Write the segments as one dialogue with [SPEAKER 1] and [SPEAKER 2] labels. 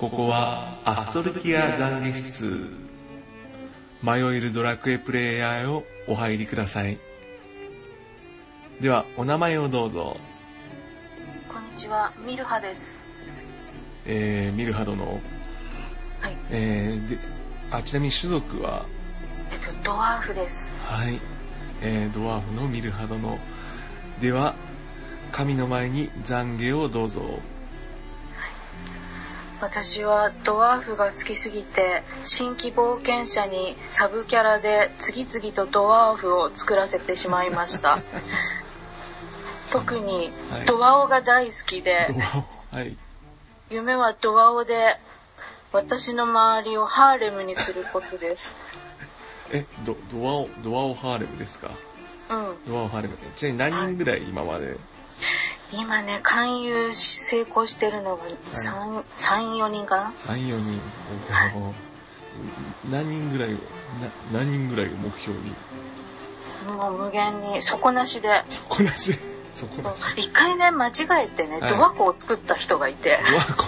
[SPEAKER 1] ここはアストルティア懺悔室。迷えるドラクエプレイヤーをお入りください。ではお名前をどうぞ。
[SPEAKER 2] こんにちは、ミルハです。
[SPEAKER 1] えー、ミルハドの、
[SPEAKER 2] はい。
[SPEAKER 1] えー、であちなみに種族は？
[SPEAKER 2] えっと、ドワーフです。
[SPEAKER 1] はい、えー、ドワーフのミルハドのでは神の前に懺悔をどうぞ
[SPEAKER 2] 私はドワーフが好きすぎて、新規冒険者にサブキャラで次々とドワーフを作らせてしまいました。特に
[SPEAKER 1] はい
[SPEAKER 2] ドワオが大好きで。
[SPEAKER 1] はい。
[SPEAKER 2] 夢はドワオで私の周りをハーレムにすることです。
[SPEAKER 1] えドドワオドワオハーレムですか？
[SPEAKER 2] うん。
[SPEAKER 1] ドワオハーレム。ちなみに何人ぐらい今まで？
[SPEAKER 2] 今ね、勧誘し成功してるのが3、3、4人かな
[SPEAKER 1] ？34人。おー何人ぐらい何人ぐらいを目標に？
[SPEAKER 2] もう無限に底なしで。
[SPEAKER 1] そこなし？そこなし。
[SPEAKER 2] 一回ね間違えてね、
[SPEAKER 1] はい。
[SPEAKER 2] ドワコを作った人がいて。
[SPEAKER 1] ドワコ？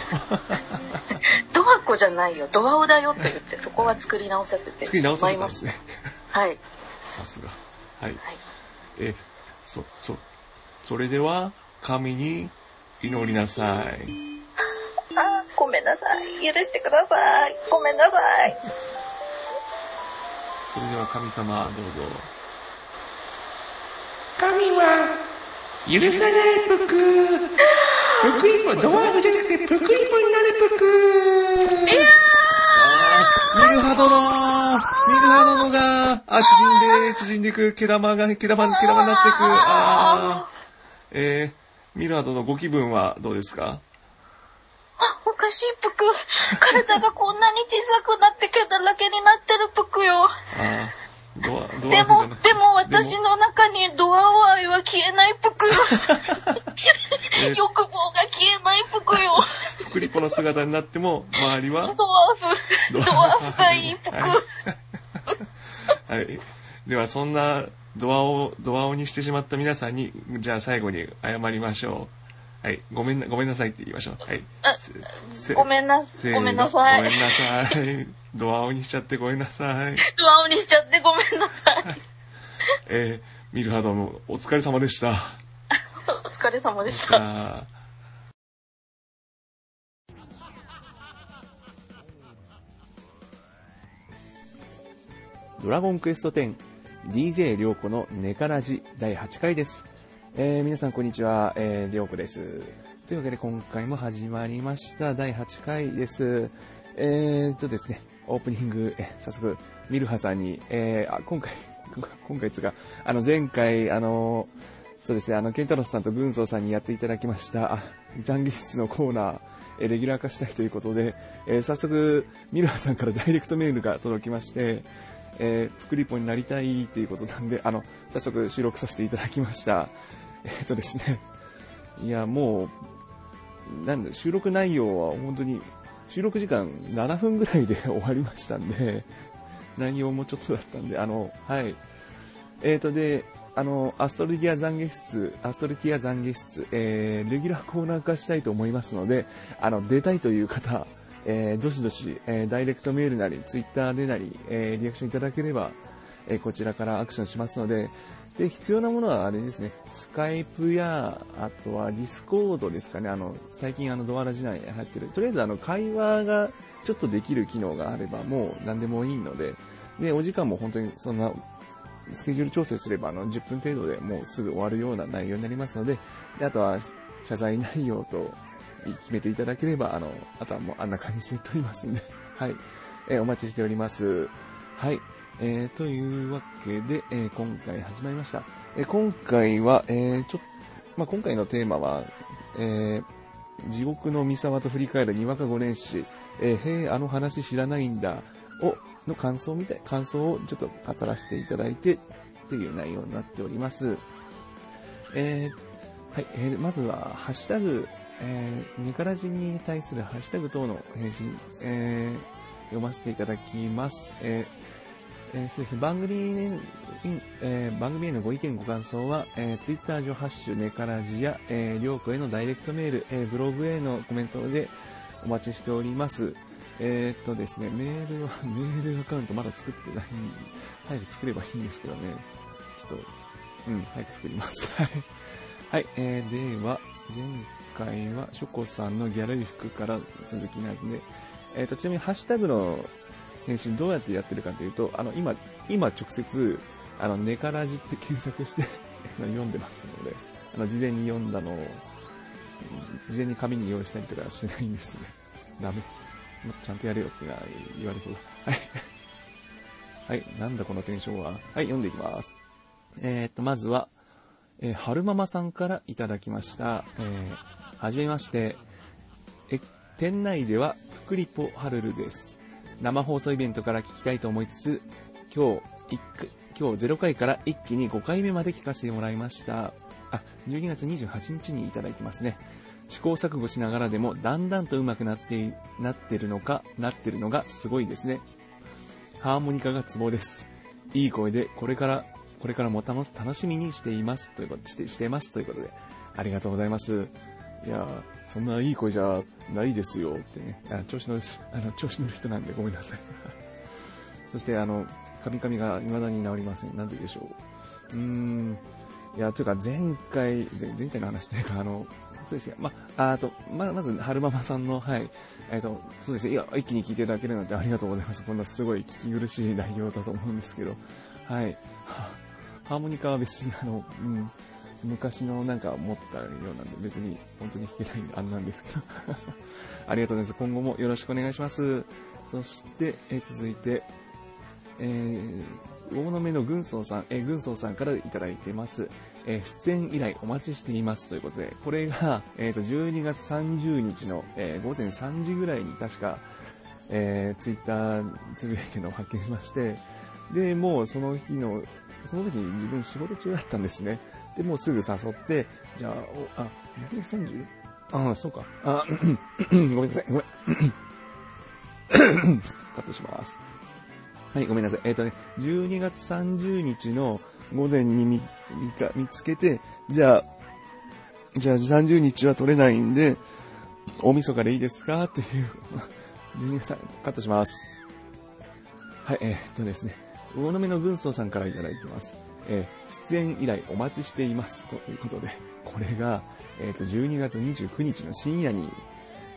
[SPEAKER 2] ドワコじゃないよ。ドワオだよって言ってそこは作り直させて
[SPEAKER 1] 作り直されたん
[SPEAKER 2] ま
[SPEAKER 1] ですね。
[SPEAKER 2] はい。
[SPEAKER 1] さすが。はい。
[SPEAKER 2] はい。
[SPEAKER 1] えそそそれでは神に祈りなさい。
[SPEAKER 2] あーごめんなさい。許してください。ごめんなさい。
[SPEAKER 1] それでは神様どうぞ。
[SPEAKER 3] 神は許さないぷくぷくりぽドワーフじゃなくてぷくりぽになるぷく
[SPEAKER 1] ミルハドのミルハドのが、あ、縮んで、縮んでいく、毛玉が、毛玉、毛玉になっていく。あー。えー、ミルハドのご気分はどうですか？
[SPEAKER 2] あおかしいぷく。体がこんなに小さくなって毛だらけになってるぷくよ。
[SPEAKER 1] あードア、ド
[SPEAKER 2] で
[SPEAKER 1] アフじゃな
[SPEAKER 2] もでも私の中にドワオ愛は消えないぷく
[SPEAKER 1] え
[SPEAKER 2] 欲望が消えないぷくよ。
[SPEAKER 1] プクリポの姿になっても、周りは、
[SPEAKER 2] ドワーフ。ドワーフがいいぷく。
[SPEAKER 1] はい。はい。では、そんな、ドアを、ドアをにしてしまった皆さんに、じゃあ最後に謝りましょう。はい。ごめんな、ごめんなさいって言いましょう。はい。
[SPEAKER 2] ごめんなごめんなさい
[SPEAKER 1] ごめんなさい。ドアをにしちゃってごめんなさい。
[SPEAKER 2] ドワオにしちゃってごめんなさい。
[SPEAKER 1] えー、ミルハドもお疲れ様でした。
[SPEAKER 2] お疲れ様でし
[SPEAKER 1] じ
[SPEAKER 2] た。
[SPEAKER 1] ドラゴンクエスト DJ りょうこのネカラジ第8回です。えー、皆さんこんにちは、えー、りょうこです。というわけで今回も始まりました第8回です。えーとですね、オープニング、え早速、ミルハさんに、えー、あ、今回、今回ですが、あの前回、あのそうですね、あの、ケンタロスさんと軍曹さんにやっていただきました、あ懺悔室のコーナー、えレギュラー化したいということで、えー早速、ミルハさんからダイレクトメールが届きまして、えー、プクリポになりたいということなんで、あの、早速収録させていただきました。えっ、とですね、いや、もう、なんだ、収録内容は本当に、収録時間7分ぐらいで 終わりましたんで、内容もちょっとだったんで、あの、はい。えーと、で、あの、アストルティア懺悔室、アストルティア懺悔室、えー、レギュラーコーナー化したいと思いますので、あの、出たいという方、えー、どしどし、えー、ダイレクトメールなり、ツイッターでなり、えー、リアクションいただければ、えーこちらからアクションしますので、で、必要なものはあれですね、スカイプや、あとはディスコードですかね、あの、最近あの、ドアラジナに入ってる、とりあえずあの、会話がちょっとできる機能があれば、もう何でもいいので、で、お時間も本当にそんな、スケジュール調整すれば、あの、10分程度でもうすぐ終わるような内容になりますので、であとは、謝罪内容と決めていただければ、あの、あとはもうあんな感じでやっておりますんで、はい。えーお待ちしております。はい。えーというわけで、えー今回始まりました。えー今回は、えーちょっまあ、今回のテーマは、えー地獄の三沢と振り返るにわか五年史、えーへえ、あの話知らないんだ、を、の感想みたい、感想をちょっと語らせていただいて、っていう内容になっております。えーはい、えーまずは、ハッシュタグ、えー、ニカラジに対するハッシュタグ等の返信、えー読ませていただきます。えーえーそうですね、番組に、えー番組へのご意見ご感想は、えー、ツイッター上ハッシュネカラジや、えー、りょうこへのダイレクトメール、えーブログへのコメントで、お待ちしております。えー、っとですね、メールは、メールアカウントまだ作ってないん早く作ればいいんですけどね。ちょっと、うん、早く作ります。はい。はい、えー、では、前回は、ショコさんのギャル衣服から続きなんで、えー、と、ちなみにハッシュタグの返信どうやってやってるかというと、あの、今、今直接、あの、ネカラジって検索して 読んでますので、あの、事前に読んだのを、事前に紙に用意したりとかはしないんですね。ダメ。ちゃんとやれよって言われそうだ。はい。はい、なんだこのテンションは。はい、読んでいきます。えー、っと、まずは、えー、春ママさんからいただきました。えー、はじめまして。え、店内では、プクリポハルルです。生放送イベントから聞きたいと思いつつ、今日、一今日0回から一気に5回目まで聞かせてもらいました。あ、12月28日にいただいてますね。試行錯誤しながらでも、だんだんと上手くなって、なってるのか、なってるのがすごいですね。ハーモニカがツボです。いい声で、これから、これからも楽し楽しみにしています。ということして、してます。ということで、ありがとうございます。いやそんないい声じゃないですよってね、あ調子乗る、あの、調子乗る人なんでごめんなさい。そして、あの、カミカミが未だに治りません。なんででしょう。うーん、いや、というか前回、前前回の話というか、あの、そうですね、ま、ああと、ま、まず、春ママさんの、はい、えっ、と、そうですね、いや、一気に聞いていただけるなんてありがとうございます。こんなすごい聞き苦しい内容だと思うんですけど、はい。ハーモニカは別に、あの、うん、昔のなんか持ったようなんで、別に本当に弾けないんで、あんなんですけど。ありがとうございます。今後もよろしくお願いします。そして、え続いて、えー、大野目の軍曹さん、えー軍曹さんからいただいてます。えー出演以来お待ちしていますということで、これが、えー、と12月30日の、えー午前3時ぐらいに確か、えー、ツイッターつぶやいてのを発見しまして、で、もうその日の、その時に自分仕事中だったんですね。で、もうすぐ誘って、じゃあ、おあ、230? ああ、そうか。あ、ごめんなさい。ごめん。カットします。はい、ごめんなさい。えっ、とね、12月30日の午前に見見か見つけて、じゃあ、じゃあ30日は取れないんで、大晦日でいいですか？っていう、12月さカットします。はい、えーっとですね、魚の目の軍曹さんからいただいてます。えー出演以来お待ちしています。ということで、これが、えーっと、12月29日の深夜に、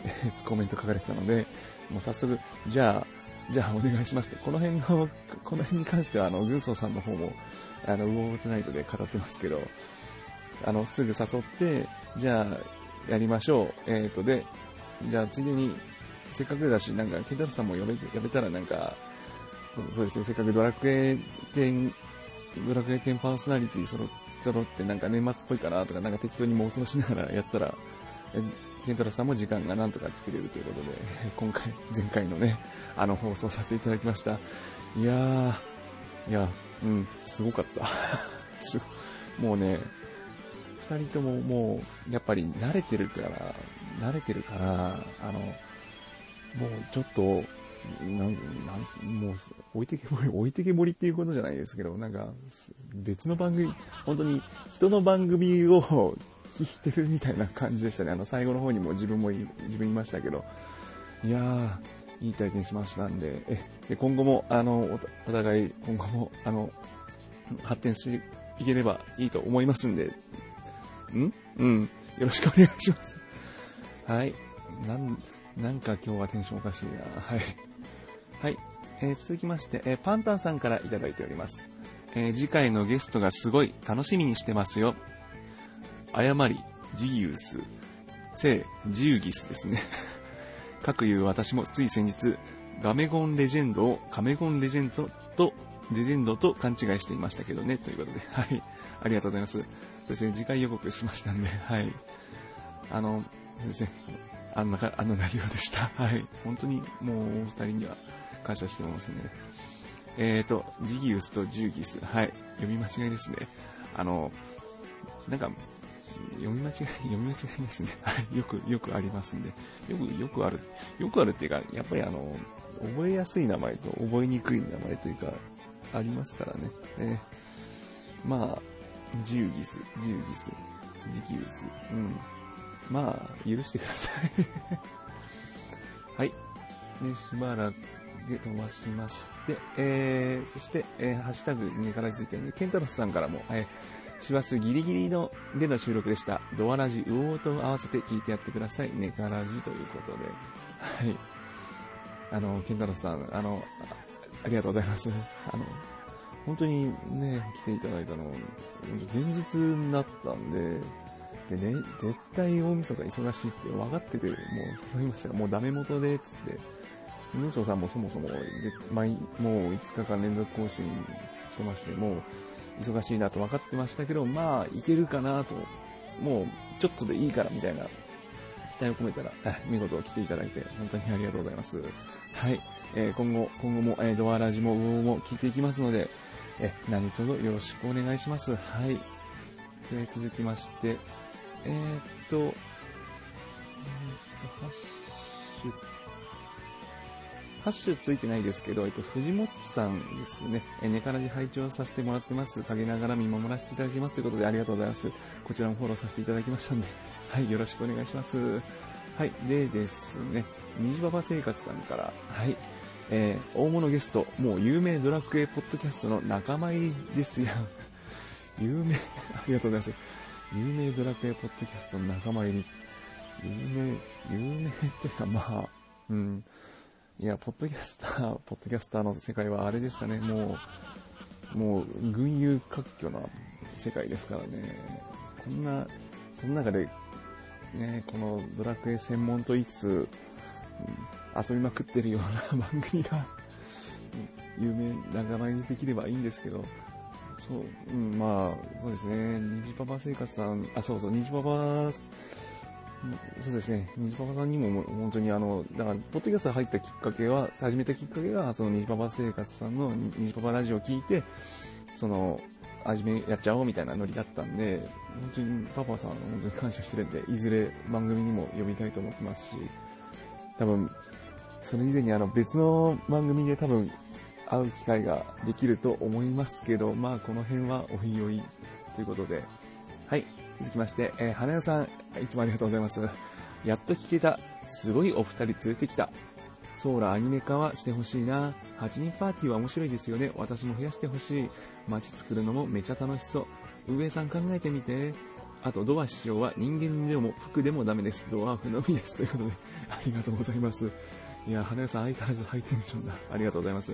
[SPEAKER 1] えーコメント書かれてたので、もう早速、じゃあ、じゃあお願いしますと。この辺の、この辺に関しては、あの、軍曹さんの方も、あの、ウォートナイトで語ってますけど、あの、すぐ誘って、じゃあ、やりましょう。えっ、と、で、じゃあ、ついでに、せっかくだし、なんか、ケンタロさんも呼べ、呼べたらなんか、そうですね、せっかくドラクエ10、ドラクエ10パーソナリティ揃揃って、なんか年末っぽいかなとか、なんか適当に妄想しながらやったら、ケンタロウさんも時間がなんとか作れるということで、今回、前回のね、あの放送させていただきました。いやー、いや、うん、すごかった。すもうね、二人とももう、やっぱり慣れてるから、慣れてるから、あの、もうちょっと、なん、なん、もう、置いてけぼり、置いてけぼりっていうことじゃないですけど、なんか、別の番組、本当に人の番組を聞いてるみたいな感じでしたね。あの、最後の方にも自分も、自分いましたけど、いやー、いい体験しましたんで、え、で今後も、あの、おお互い、今後も、あの、発展していければいいと思いますんで、ん？うん。よろしくお願いします。はい。なん、なんか今日はテンションおかしいな。はい。はい。えー続きまして、えーパンタンさんからいいております。えー次回のゲストがすごい楽しみにしてますよ。誤り、ジギウス、聖、ジウギスですね。かくいう私もつい先日、ガメゴンレジェンドをカメゴンレジェンドと、レジェンドと勘違いしていましたけどね、ということで、はい。ありがとうございます。そうですね、次回予告しましたんで、はい。あの、そうですね、あんな、あんな内容でした。はい。本当にもうお二人には感謝してますね。えっーと、ジギウスとジューギス。はい。読み間違いですね。あの、なんか、読み間違い、読み間違いですね。はい。よく、よくありますんで。よく、よくある。よくあるっていうか、やっぱりあの、覚えやすい名前と覚えにくい名前というか、ありますからね。えーまあ、ジューギス、ジューギス、ジギウス。うん。まあ、許してください。はい。で、しばらくで飛ばしまして、えー、そして、えー、ハッシュタグにからついてるね、ケンタロスさんからも、えー、師走ギリギリのでの収録でした。ドアラジ、ウオーと合わせて聞いてやってください。ネカラジということで。はい。あの、ケンタロスさん、あの、ありがとうございます。あの、本当にね、来ていただいたの、前日になったんで、でね、絶対大晦日忙しいって分かってて、もう誘いました、もうダメ元で、つって。ムーソーさんもそもそも、毎もう5日間連続更新してまして、もう忙しいなと分かってましたけど、まあ、いけるかなと、もうちょっとでいいからみたいな期待を込めたら、見事来ていただいて、本当にありがとうございます。はい。えー今後、今後も、えードアラジもウオも聞いていきますので、えー何卒よろしくお願いします。はい。で続きまして、えーっと、えーっと、ハッシュ、ハッシュついてないですけど、えっと、藤もっちさんですね。え、ネカラジ拝聴させてもらってます。陰ながら見守らせていただきますということでありがとうございます。こちらもフォローさせていただきましたんで、はい、よろしくお願いします。はい、でですね、虹パパ生活さんから、はい、えー、大物ゲスト、もう有名ドラクエポッドキャストの仲間入りですやん。有名、ありがとうございます。有名ドラクエポッドキャストの仲間入り。有名、有名っていうか、まあ、うん。いや、ポッドキャスター、ポッドキャスターの世界はあれですかね、もう、もう、群雄割拠な世界ですからね。こんな、その中で、ね、このドラクエ専門と言いつつ、うん遊びまくってるような番組が、有名仲間にできればいいんですけど、そう、うん、まあ、そうですね、虹パパ生活さん、あ、そうそう、虹パパ、そうですね、虹パパさんにも本当にあの、だから、ポッドキャスト入ったきっかけは、始めたきっかけが、その虹パパ生活さんの虹パパラジオを聞いて、その、始め、やっちゃおうみたいなノリだったんで、本当にパパさん、本当に感謝してるんで、いずれ番組にも呼びたいと思ってますし、多分、それ以前にあの別の番組で多分会う機会ができると思いますけど、まあこの辺はおいおいということで、はい、続きまして、えー花屋さん、いつもありがとうございます。やっと聞けた、すごいお二人連れてきた。ソーラーアニメ化はしてほしいな。8人パーティーは面白いですよね。私も増やしてほしい。街作るのもめちゃ楽しそう。上さん考えてみて。あと、ドア師匠は人間でも服でもダメです。ドワーフのみです。ということで、ありがとうございます。いや、花屋さん相変わらずハイテンションだ。ありがとうございます。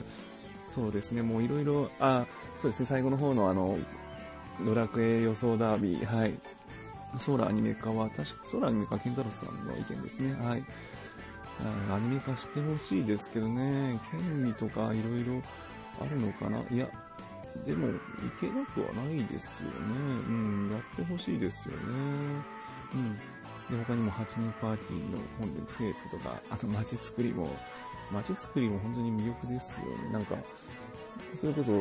[SPEAKER 1] そうですね、もういろいろ、あ、そうですね、最後の方のあの、ドラクエ予想ダービー、はい。ソーラーアニメ化は、確か、ソーラーアニメ化はケンタロスさんの意見ですね。はい。アニメ化してほしいですけどね、権利とかいろいろあるのかないや、でも、いけなくはないですよね。うん、やってほしいですよね。うん。で、他にも8人パーティーのコンテンツケープとか、あと街作りも、街作りも本当に魅力ですよね。なんか、それこそ、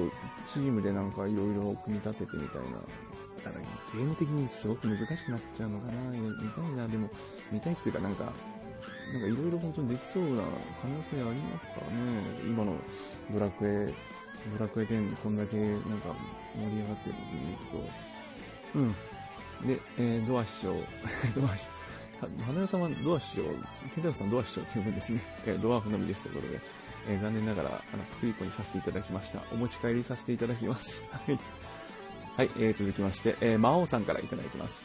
[SPEAKER 1] チームでなんかいろいろ組み立ててみたいな、なんかゲーム的にすごく難しくなっちゃうのかな。見たいな、でも、見たいっていうかなんか、なんかいろいろ本当にできそうな可能性ありますからね。今のドラクエ、ドラクエ10こんだけなんか盛り上がってるの見ると。うん。で、えー、ドア師匠、ドア師、さ花屋さんはドア師匠、ケンタさんドア師匠って呼ぶんですね。えードワーフのみですということで、えー残念ながら、あの、プクリポにさせていただきました。お持ち帰りさせていただきます。はい。はい、えー続きまして、えー魔王さんからいただいてます。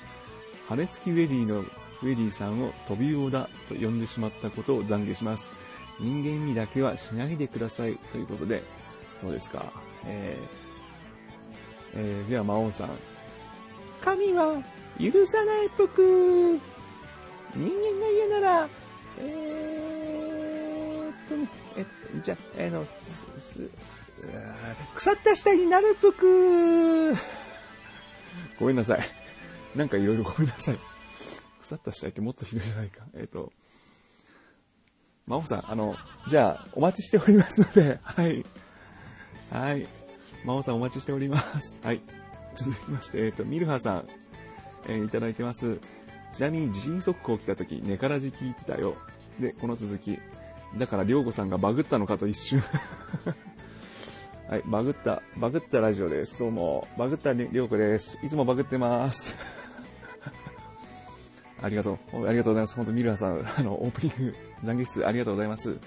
[SPEAKER 1] 羽根付きウェディのウェディさんを飛び魚だと呼んでしまったことを懺悔します。人間にだけはしないでくださいということで、そうですか。えーえーでは魔王さん。
[SPEAKER 3] 神は許さないぷく人間が言うなら、えーっとね、えっとじゃ、あの、す、す腐った死体になるぷく
[SPEAKER 1] ごめんなさい。なんかいろいろごめんなさい。腐った死体ってもっとひどいじゃないか。えっ、と、魔王さん、あの、じゃあ、お待ちしておりますので、はい。はい。魔王さんお待ちしております。はい。続きまして、えっ、と、ミルハさん、えーいただいてます。ちなみに地震速報来た時、寝からじ聞いてたよ。で、この続き。だから、りょうごさんがバグったのかと一瞬。はい、バグった、バグったラジオです。どうも、バグったりょうこです。いつもバグってます。ありがとう。ありがとうございます。本当ミルハさん、あの、オープニング、懺悔室ありがとうございます。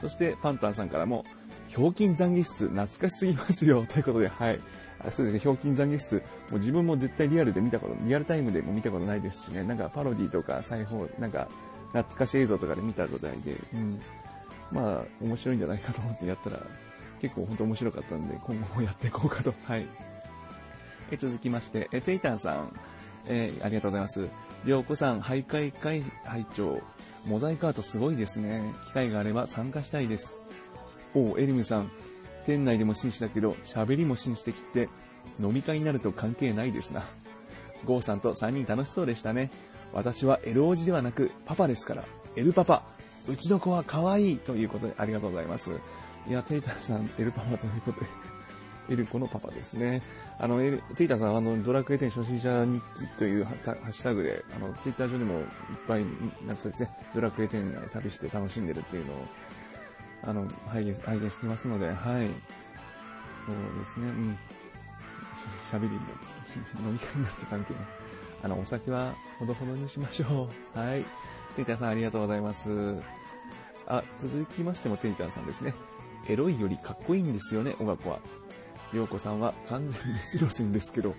[SPEAKER 1] そして、パンタンさんからも、ひょうきん懺悔室、懐かしすぎますよ。ということで、はい。あそうですね、ひょうきん懺悔室、もう自分も絶対リアルで見たこと、リアルタイムでも見たことないですしね、なんかパロディとか裁縫、なんか懐かしい映像とかで見たことないで、うん。まあ、面白いんじゃないかと思ってやったら、結構本当面白かったんで、今後もやっていこうかと。はい。え続きまして、えテイタンさん、えーありがとうございます。りょうこさん、徘徊会拝聴モザイクアートすごいですね。機会があれば参加したいです。おう、エリムさん、店内でも紳士だけど、喋りも紳士的って、飲み会になると関係ないですな。ゴーさんと3人楽しそうでしたね。私は L 王子ではなく、パパですから。L パパ。うちの子は可愛いということでありがとうございます。いや、テイタさん、L パパということで。エルコのパパですね。あの、エルテイタさん、あの、ドラクエ10初心者日記というハハッシュタグで、あの、ツイッター上でもいっぱい、なんかそうですね、ドラクエ10旅して楽しんでるっていうのを、あの、拝見、拝見してますので、はい。そうですね、うん。し喋りも、し飲み会になると関係ない。あの、お酒はほどほどにしましょう。はい。テイタさんありがとうございます。あ、続きましてもテイタさんですね。エロいよりかっこいいんですよね、音楽は。りょうこさんは完全に別路線ですけど、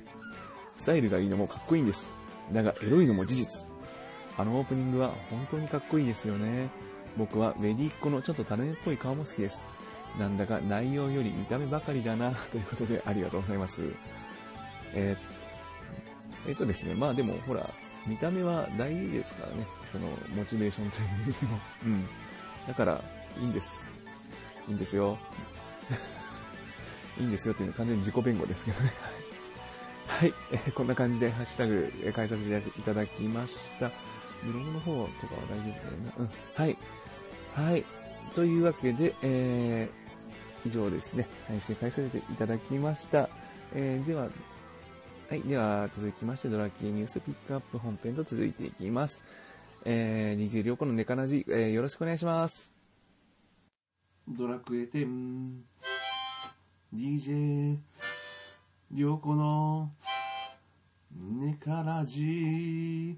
[SPEAKER 1] スタイルがいいのもかっこいいんです。だが、エロいのも事実。あのオープニングは本当にかっこいいですよね。僕はウェディっ子のちょっとタレっぽい顔も好きです。なんだか内容より見た目ばかりだな、ということでありがとうございます。えーえっとですね、まあでもほら、見た目は大事ですからね。その、モチベーションという意味でも。うん。だから、いいんです。いいんですよ。いいんですよっていうのは完全に自己弁護ですけどね。はい。えーこんな感じでハッシュタグ、えー変えさせていただきました。ブログの方とかは大丈夫だよな。うん。はい。はい。というわけで、えー、以上ですね。配信返させていただきました。えーでは、はい。では、続きまして、ドラッキーニュースピックアップ本編と続いていきます。えー、20両子のネカラジ、えーよろしくお願いします。ドラクエ10 DJ 良子のネカラジ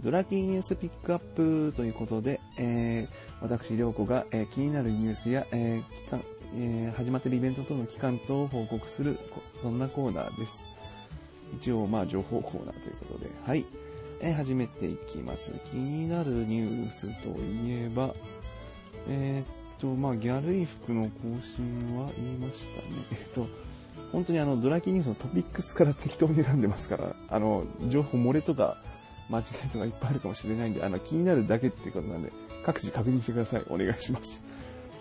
[SPEAKER 1] ドラキーニュースピックアップということで、えー、私、良子が、えー気になるニュースや、えーえー始まっているイベント等の期間等を報告する、そんなコーナーです。一応、まあ、情報コーナーということで、はい。え始めていきます。気になるニュースといえば、えーっと、まあ、ギャル衣服の更新は言いましたね。えっと、本当にあの、ドラキニュースのトピックスから適当に選んでますから、あの、情報漏れとか、間違いとかいっぱいあるかもしれないんで、あの、気になるだけっていうことなんで、各自確認してください。お願いします。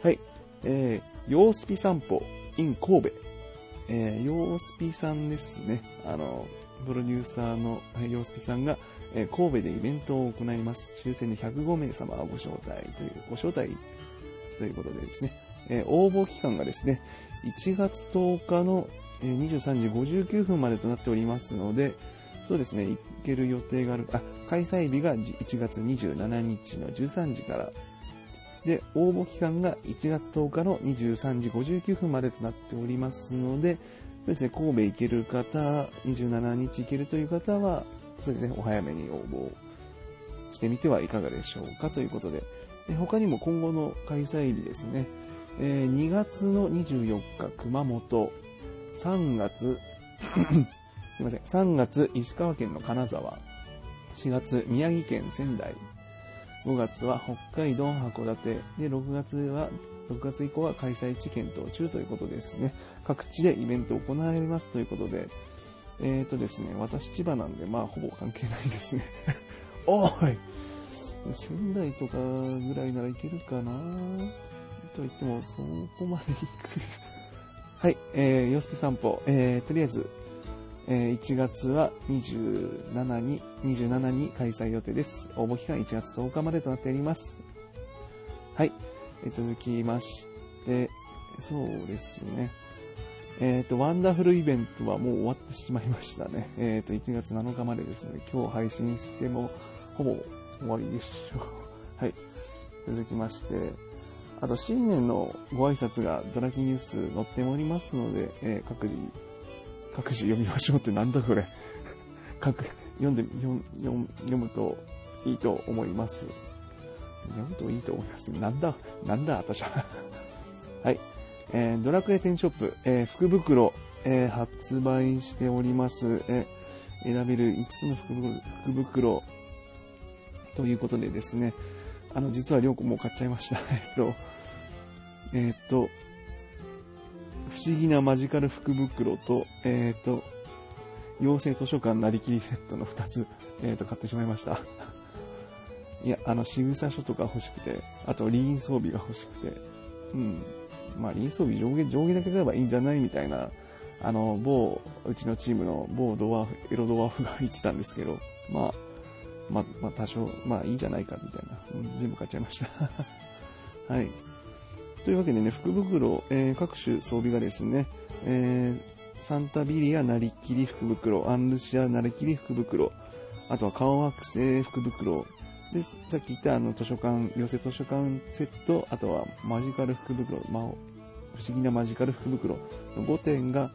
[SPEAKER 1] はい。えー、ヨースピ散歩 in 神戸。えー、ヨースピさんですね。あの、プロデューサーのヨースピさんが、えー神戸でイベントを行います。抽選で105名様をご招待という、ご招待ということでですね、えー応募期間がですね、1月10日のえ23時59分までとなっておりますので、そうですね、行ける予定がある、あ、開催日が1月27日の13時から、で、応募期間が1月10日の23時59分までとなっておりますので、そうですね、神戸行ける方、27日行けるという方は、そうですね、お早めに応募してみてはいかがでしょうかということで、で他にも今後の開催日ですね、えー2月の24日、熊本、3月、すいません、3月、石川県の金沢、4月、宮城県仙台、5月は北海道函館、で、6月は、6月以降は開催地検討中ということですね。各地でイベント行われますということで、えーとですね、私千葉なんで、まあ、ほぼ関係ないですね。おーい仙台とかぐらいならいけるかなと言っても、そこまで行く。はい、えー、よすぴ散歩、えー、とりあえず、えー1月は27に、27に開催予定です。応募期間1月10日までとなっております。はい、えー続きまして、そうですね。えっ、と、ワンダフルイベントはもう終わってしまいましたね。えっ、と、1月7日までですね。今日配信しても、ほぼ終わりでしょう。はい。続きまして、あと、新年のご挨拶がドラキニュース載っておりますので、えー各自、各自読みましょうってなんだこれ。各、読んで、読読読むといいと思います。読むといいと思います。なんだ、なんだ、私は。はい。えードラクエ10ショップ、えー福袋、えー発売しております。えー選べる5つの福袋、福袋ということでですね、あの、実はりょうこもう買っちゃいました。えっと、えっと、不思議なマジカル福袋と、えっと、妖精図書館なりきりセットの2つ、えっと、買ってしまいました。いや、あの、仕草書とか欲しくて、あと、リーン装備が欲しくて、うん。まあ、リーン装備上下、上下だけ買えばいいんじゃないみたいな、あの、某、うちのチームの某ドワーフ、エロドワーフが言ってたんですけど、まあ、まあ、まあ、多少、まあ、いいんじゃないか、みたいな。うん、全部買っちゃいました。はい。というわけでね、福袋、えー各種装備がですね、えーサンタビリアなりきり福袋、アンルシアなりきり福袋、あとは顔惑星福袋、で、さっき言ったあの図書館、寄せ図書館セット、あとはマジカル福袋、まあ、不思議なマジカル福袋の5点が、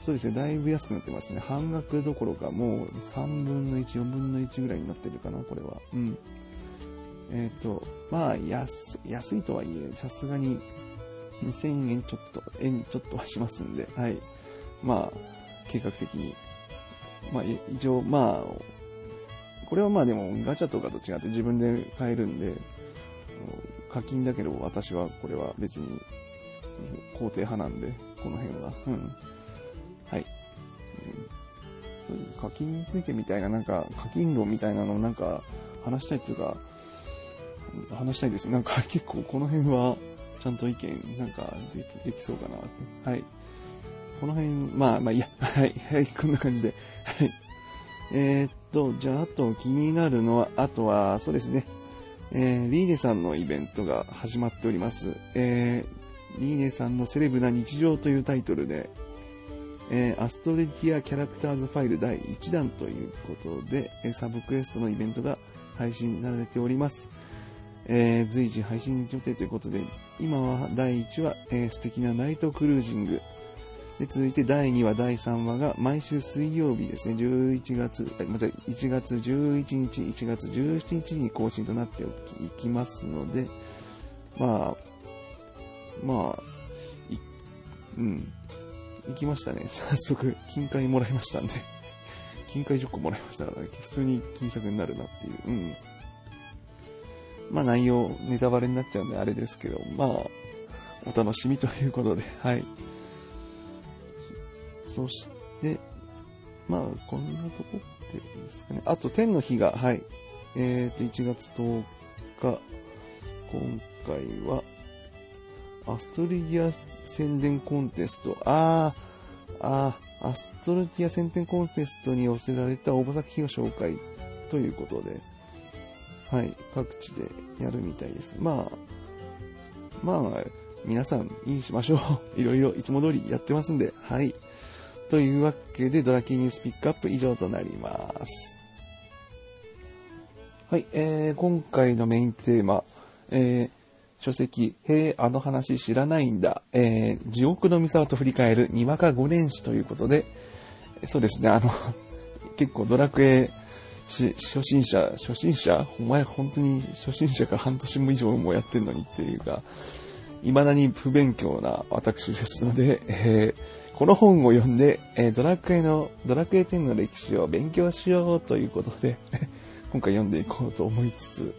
[SPEAKER 1] そうですね、だいぶ安くなってますね。半額どころか、もう3分の1、4分の1ぐらいになってるかな、これは。うん。えっ、と、まあ、安、安いとはいえ、さすがに2000円ちょっと、円ちょっとはしますんで、はい。まあ、計画的に。まあ、い一応、まあ、これはまあでもガチャとかと違って自分で買えるんで、課金だけど私はこれは別に肯定派なんで、この辺は。うん。はい。課金についてみたいな、なんか課金論みたいなのをなんか話したいっていうか、話したいです。なんか 結構この辺はちゃんと意見なんかできできそうかなって。はい。この辺、まあまあいいや。はい。はい。こんな感じで。はい。えーっと、じゃあ、あと気になるのは、あとは、そうですね。えー、リーネさんのイベントが始まっております。えー、リーネさんのセレブな日常というタイトルで、えーアストレティアキャラクターズファイル第1弾ということで、えサブクエストのイベントが配信されております。えー随時配信予定ということで、今は第1話、えー素敵なナイトクルージング。で、続いて第2話、第3話が毎週水曜日ですね、11月、あまた1月11日、1月17日に更新となっておきいきますので、まあ、まあ、い、うん、行きましたね。早速、金塊もらいましたんで。金塊10個もらいましたから、普通に金策になるなっていう。うん。まあ内容、ネタバレになっちゃうんであれですけど、まあ、お楽しみということで、はい。そして、まあ、こんなとこってですかね。あと、天の日が、はい。えっ、と、1月10日、今回は、アストリア宣伝コンテスト。あー、あー、アストルティア宣伝コンテストに寄せられた応募作品を紹介ということで、はい、各地でやるみたいです。まあ、まあ、皆さん、いいしましょう。いろいろいつも通りやってますんで、はい。というわけで、ドラキーニュースピックアップ以上となります。はい、えー、今回のメインテーマ、えー、書籍、へえ、あの話知らないんだ、えー、地獄の三沢と振り返るにわか五年史ということで、そうですね、あの、結構ドラクエし初心者、初心者？お前本当に初心者か？半年も以上もやってんのにっていうか、未だに不勉強な私ですので、えーこの本を読んで、えードラクエの、ドラクエ10の歴史を勉強しようということで、今回読んでいこうと思いつつ、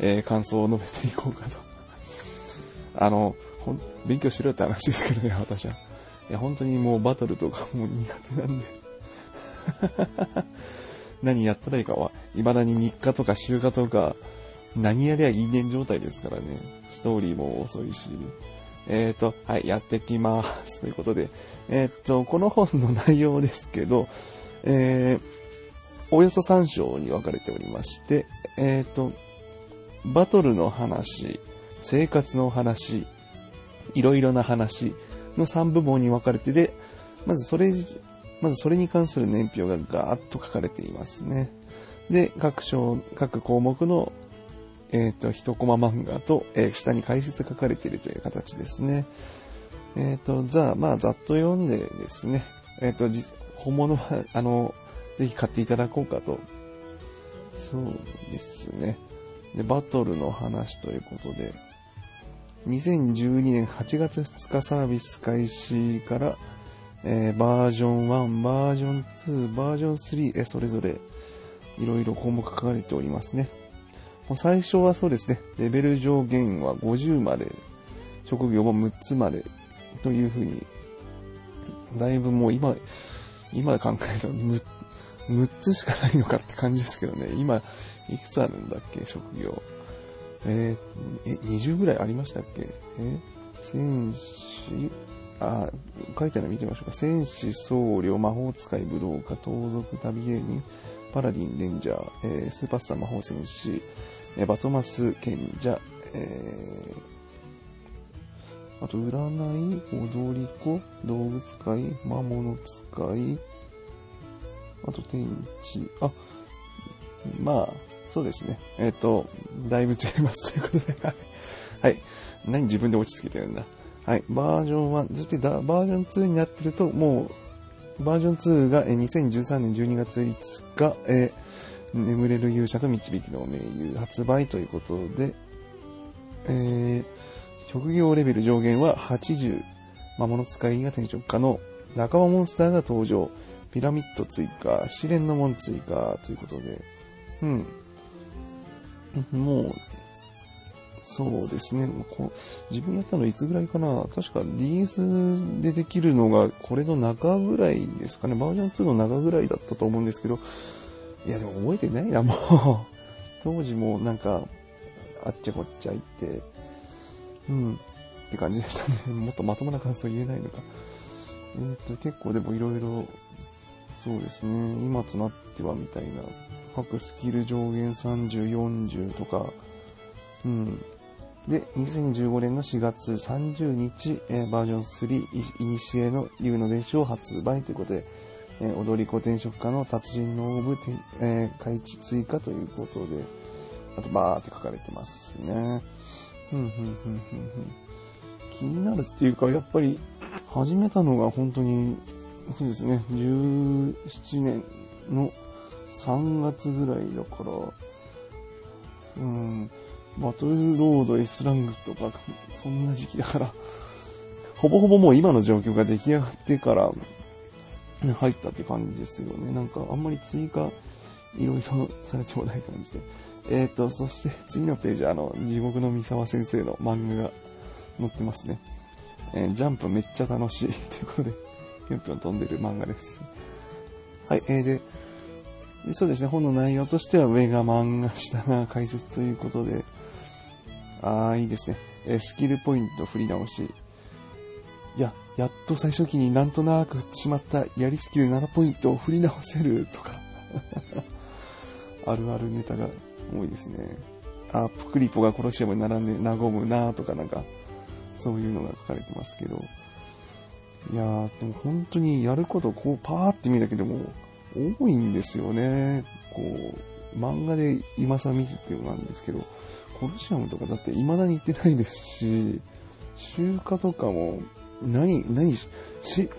[SPEAKER 1] えー感想を述べていこうかと。あの、ほん勉強しろって話ですけどね、私は。いや、本当にもうバトルとかもう苦手なんで。何やったらいいかは、未だに日課とか週課とか、何やりゃいいねん状態ですからね。ストーリーも遅いし。えっ、と、はい、やってきます。ということで、えっ、と、この本の内容ですけど、えーおよそ3章に分かれておりまして、えっ、と、バトルの話、生活の話、いろいろな話の3部門に分かれてで、まずそれ、まずそれに関する年表がガーッと書かれていますね。で、各章、各項目の、えっ、と、一コマ漫画と、えー下に解説書かれているという形ですね。えっ、と、ザ、まあ、ざっと読んでですね、えっ、と、本物は、あの、ぜひ買っていただこうかと。そうですね。で、バトルの話ということで、2012年8月2日サービス開始から、えーバージョン1、バージョン2、バージョン3、えーそれぞれいろいろ項目書かれておりますね。もう最初はそうですね、レベル上限は50まで、職業も6つまでというふうに、だいぶもう今、今考えると 6, 6つしかないのかって感じですけどね、今、いくつあるんだっけ、職業。えーえ、20ぐらいありましたっけ？え戦士、あ、書いてあるの見てみましょうか。戦士、僧侶、魔法使い、武道家、盗賊、旅芸人、パラディン、レンジャー、えースーパースター、魔法戦士、えーバトマス、賢者、えーあと、占い、踊り子、動物使い、魔物使い、あと、天地、あ、まあ、そうですね。えっ、と、だいぶ違いますということで、はい。何自分で落ち着けてるんだ。はい。バージョン1、そしてバージョン2になってると、もう、バージョン2がえ2013年12月5日、えー眠れる勇者と導きの盟友発売ということで、えー職業レベル上限は80、魔物使いが転職可能、仲間モンスターが登場、ピラミッド追加、試練の門追加ということで、うん。もう、そうですね。こう自分やったのいつぐらいかな確か DS でできるのがこれの中ぐらいですかね。バージョン2の中ぐらいだったと思うんですけど、いやでも覚えてないな、もう。当時もなんか、あっちゃこっちゃ行って、うん、って感じでしたね。もっとまともな感想言えないのか。えっ、と、結構でもいろいろ、そうですね、今となってはみたいな、各スキル上限30、40とか、うん。で、2015年の4月30日、えーバージョン3、イニシエの U の伝承発売ということで、えー踊り子転職家の達人のオブ、えー開地追加ということで、あとバーって書かれてますね。ふんふんふんふんふん。気になるっていうか、やっぱり、始めたのが本当に、そうですね、17年の3月ぐらいだから、うん、バトルロード S ラングとか、そんな時期だから、ほぼほぼもう今の状況が出来上がってから、入ったって感じですよね。なんかあんまり追加、いろいろされてもない感じで。えっ、と、そして次のページ、あの、地獄の三沢先生の漫画が載ってますね。えージャンプめっちゃ楽しい。ということで、ぴょんぴょん飛んでる漫画です。はい、えー、でそうですね、本の内容としては上が漫画、下が解説ということで、あー、いいですね。えスキルポイント振り直し。いや、やっと最初期になんとなく振ってしまったやりスキル7ポイントを振り直せるとか。あるあるネタが多いですね。あ、プクリポがコロシアムに並んで和むなとかなんか、そういうのが書かれてますけど。いやー、でも本当にやることこうパーって見るだけでも多いんですよね。こう、漫画で今更見ててもなんですけど、コロシアムとかだって未だに行ってないですし、集荷とかも、何、何、し、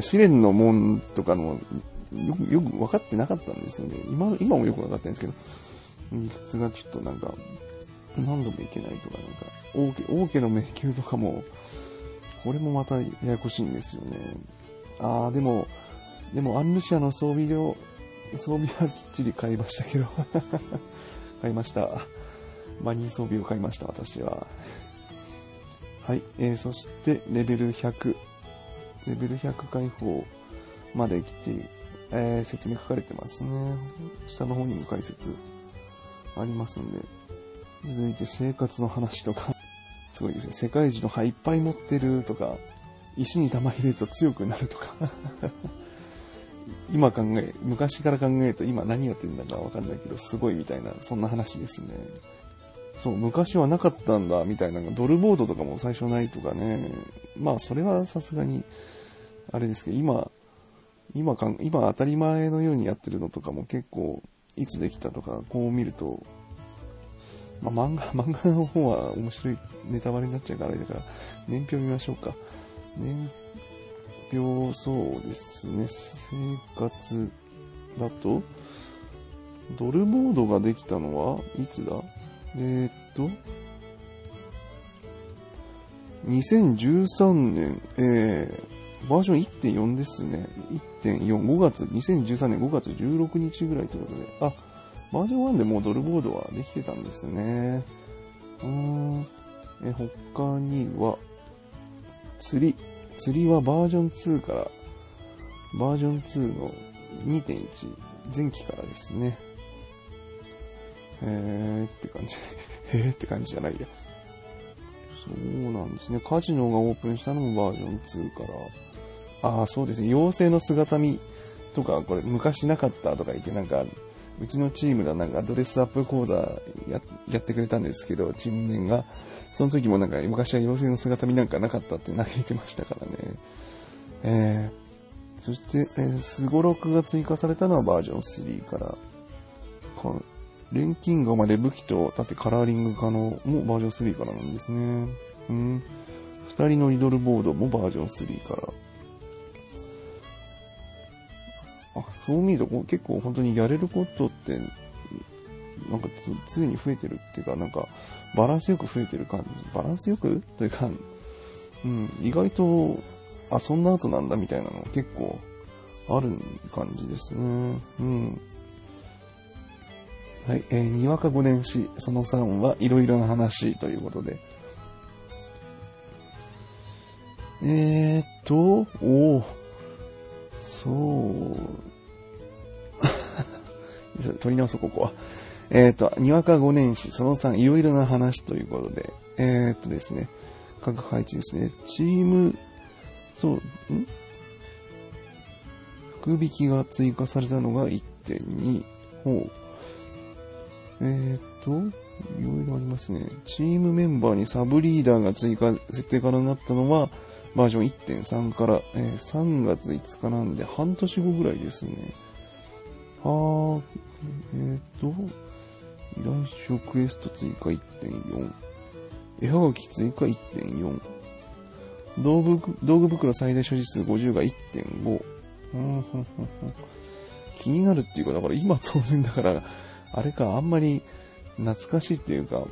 [SPEAKER 1] 試練の門とかの、よく、よく分かってなかったんですよね。今、今もよく分かってんですけど、理屈がちょっとなんか、何度もいけないとか、なんか、王家、王家の迷宮とかも、これもまたややこしいんですよね。あー、でも、でも、アンルシアの装備を、装備はきっちり買いましたけど、買いました。バニー装備を買いました、私は。はい、えー、そして、レベル100。レベル100解放まで来て、えー、説明書かれてますね。下の方にも解説ありますんで。続いて生活の話とか、すごいですね。世界一の歯いっぱい持ってるとか、石に玉入れると強くなるとか。今考え、昔から考えると今何やってんだかわかんないけど、すごいみたいな、そんな話ですね。そう、昔はなかったんだ、みたいな、ドルボードとかも最初ないとかね。まあ、それはさすがに、あれですけど、今、今かん、今当たり前のようにやってるのとかも結構、いつできたとか、こう見ると、まあ、漫画、漫画の方は面白いネタバレになっちゃうからだから、年表見ましょうか。年表、そうですね、生活だと、ドルボードができたのはいつだ？えー、っと、2013年、えー、バージョン1.4ですね。1.4、5月、2013年5月16日ぐらいということで、あ、バージョン1でもうドルボードはできてたんですね。うーん、え、他には、釣り、釣りはバージョン2から、バージョン2の2.1、前期からですね。へーって感じ。へーって感じじゃないや。そうなんですね。カジノがオープンしたのもバージョン2から。ああ、そうですね。妖精の姿見とか、これ昔なかったとか言って、なんか、うちのチームがなんかドレスアップ講座ややってくれたんですけど、チーム面が。その時もなんか昔は妖精の姿見なんかなかったって嘆いてましたからね。えー、そして、えー、スゴロクが追加されたのはバージョン3から。錬金剛まで武器と盾カラーリング可能もバージョン3からなんですね。うん。二人のリドルボードもバージョン3から。あ、そう見ると結構本当にやれることって、なんか常に増えてるっていうか、なんかバランスよく増えてる感じ。バランスよくというか、うん、意外と、あ、そんな後なんだみたいなの結構ある感じですね。うん。はい、えー、にわか5年史、その3はいろいろな話ということで。えーっと、おおそう。取り直そう、ここは。えーっと、にわか5年史、その3、いろいろな話ということで。えーっとですね、各配置ですね。チーム、そう、ん？福引きが追加されたのが1.2。ほう。えー、っと、いろいろありますね。チームメンバーにサブリーダーが追加、設定可能になったのは、バージョン1.3から、えー、3月5日なんで、半年後ぐらいですね。はー、えー、っと、依頼書クエスト追加1.4。絵はがき追加1.4。道具、道具袋最大所持数50が1.5。気になるっていうか、だから今当然だから、あれか、あんまり懐かしいっていうか、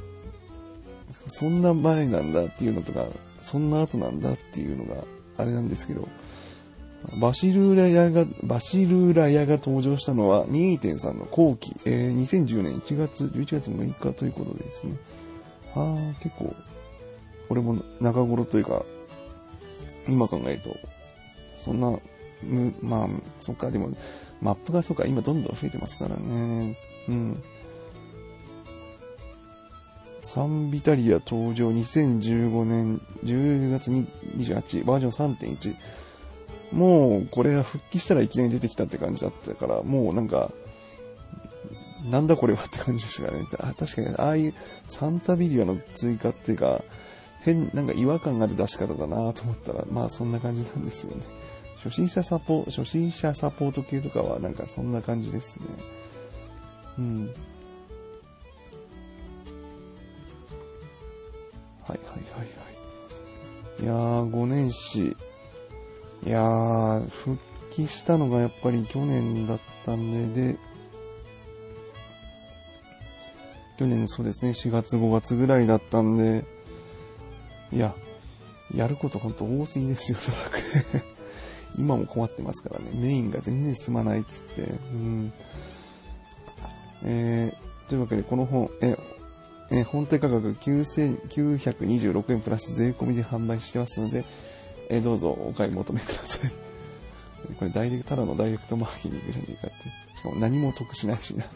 [SPEAKER 1] そんな前なんだっていうのとか、そんな後なんだっていうのがあれなんですけど、バシルーラヤが、バシルーラヤが登場したのは2.3の後期、えー、2010年1月、11月6日ということでですね。ああ、結構、これも中頃というか、今考えると、そんな、む、まあ、そっか、でも、マップがそうか、今どんどん増えてますからね。うん。サンビタリア登場2015年10月28バージョン3.1もうこれが復帰したらいきなり出てきたって感じだったから、もうなんか、なんだこれはって感じでしたからね。あ確かに、ああいうサンタビリアの追加っていうか、変、なんか違和感がある出し方だなと思ったら、まあそんな感じなんですよね。初心者サポ、初心者サポート系とかはなんかそんな感じですね。うん。はいはいはいはい。いやー、5年史。いやー、復帰したのがやっぱり去年だったんで、で、去年そうですね、4月5月ぐらいだったんで、いや、やることほんと多すぎですよ、ドラクエ。今も困ってますからね、メインが全然進まないっつって、うん。えー、というわけでこの本、ええ本体価格9926円プラス税込みで販売してますので、えどうぞお買い求めください。これダイレクト、ただのダイレクトマーケティングじゃねえかって。しかも何も得しないしな。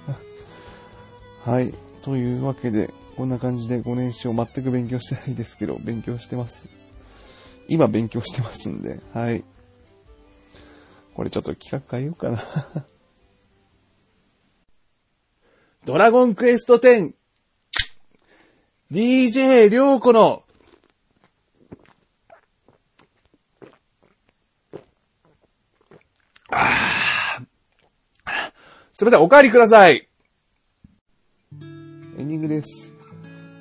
[SPEAKER 1] はい。というわけで、こんな感じで5年史を全く勉強してないですけど、勉強してます。今勉強してますんで、はい。これちょっと企画変えようかな。ドラゴンクエスト 10DJ りょうこのあすいません、お帰りください。エンディングです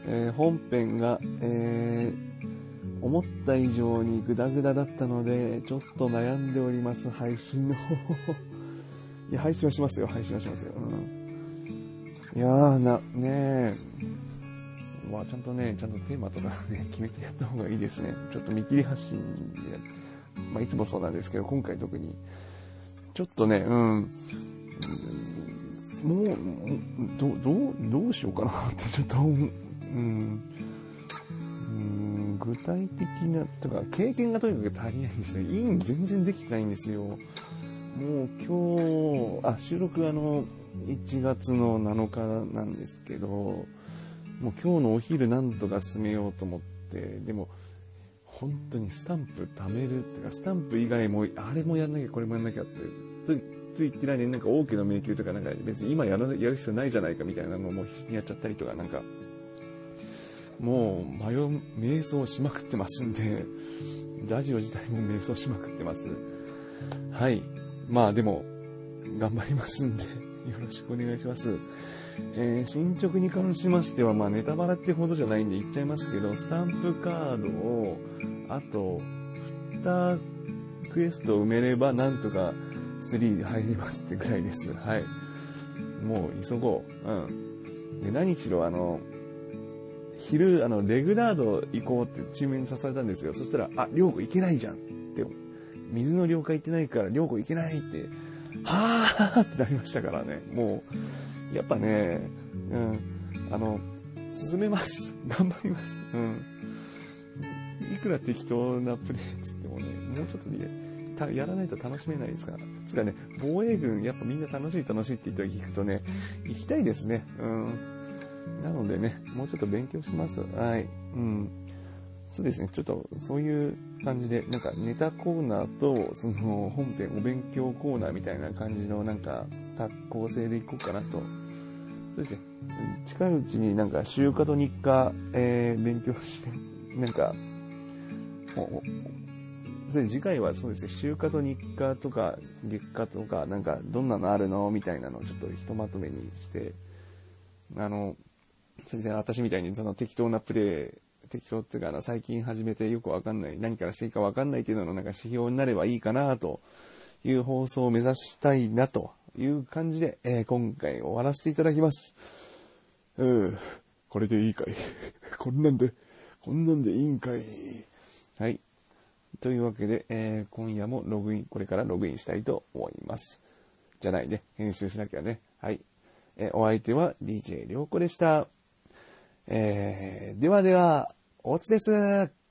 [SPEAKER 1] え。本編が、えー、思った以上にグダグダだったので、ちょっと悩んでおります、配信の方。いや、配信はしますよ、配信はしますよ。うん、いやー、な、ねえ。まあ、ちゃんとね、ちゃんとテーマとかね、決めてやった方がいいですね。ちょっと見切り発信で、まあ、いつもそうなんですけど、今回特に、ちょっとね、うん、もう、どどう、どうしようかなってちょっと思う、ん、うん、具体的な、とか、経験がとにかく足りないんですよ。イン全然できてないんですよ。もう今日、あ、収録あの、1月の7日なんですけど、もう今日のお昼なんとか進めようと思って、でも、本当にスタンプ貯めるっていうか、スタンプ以外も、あれもやんなきゃ、これもやんなきゃって、と言ってないで、なんか王家の迷宮とか、なんか別に今やらやる必要ないじゃないかみたいなのをも必死にやっちゃったりとか、なんか、もう、迷う、瞑想しまくってますんで、ラジオ自体も瞑想しまくってます。はい。まあでも、頑張りますんで、よろしくお願いします。えー進捗に関しましては、まあネタバラってほどじゃないんで言っちゃいますけど、スタンプカードを、あと、2クエスト埋めれば、なんとか3入りますってぐらいです。はい。もう急ごう。うん。で、何しろあの、昼、あの、レグラード行こうってチームに誘われたんですよ。そしたら、あ、りょうこ行けないじゃんって。水の了解行ってないから、りょうこ行けないって、はぁってなりましたからね。もう、やっぱね、うん、あの、進めます。頑張ります。うん。いくら適当なプレーっつってもね、もうちょっとで、たやらないと楽しめないですから。つかね、防衛軍、やっぱみんな楽しい楽しいって言って聞くとね、行きたいですね。うん。なのでね、もうちょっと勉強します。はい。うん。そうですね、ちょっとそういう感じで、なんかネタコーナーと、その本編お勉強コーナーみたいな感じのなんか、た構成でいこうかなと。そうですね、近いうちになんか週課と日課、えー勉強して、なんか、おおそれ次回はそうですね、週課と日課とか月課とか、なんかどんなのあるのみたいなのをちょっとひとまとめにして、あの、全然私みたいにその適当なプレー、適当っていうかあの最近始めてよくわかんない、何からしていいかわかんないっていうののなんか指標になればいいかなという放送を目指したいなという感じで、えー今回終わらせていただきます。うん、これでいいかい？こんなんで、こんなんでいいんかい？はい。というわけで、えー今夜もログイン、これからログインしたいと思います。じゃないね。編集しなきゃね。はい。えーお相手は DJ りょうこでした。えーではでは、おつです。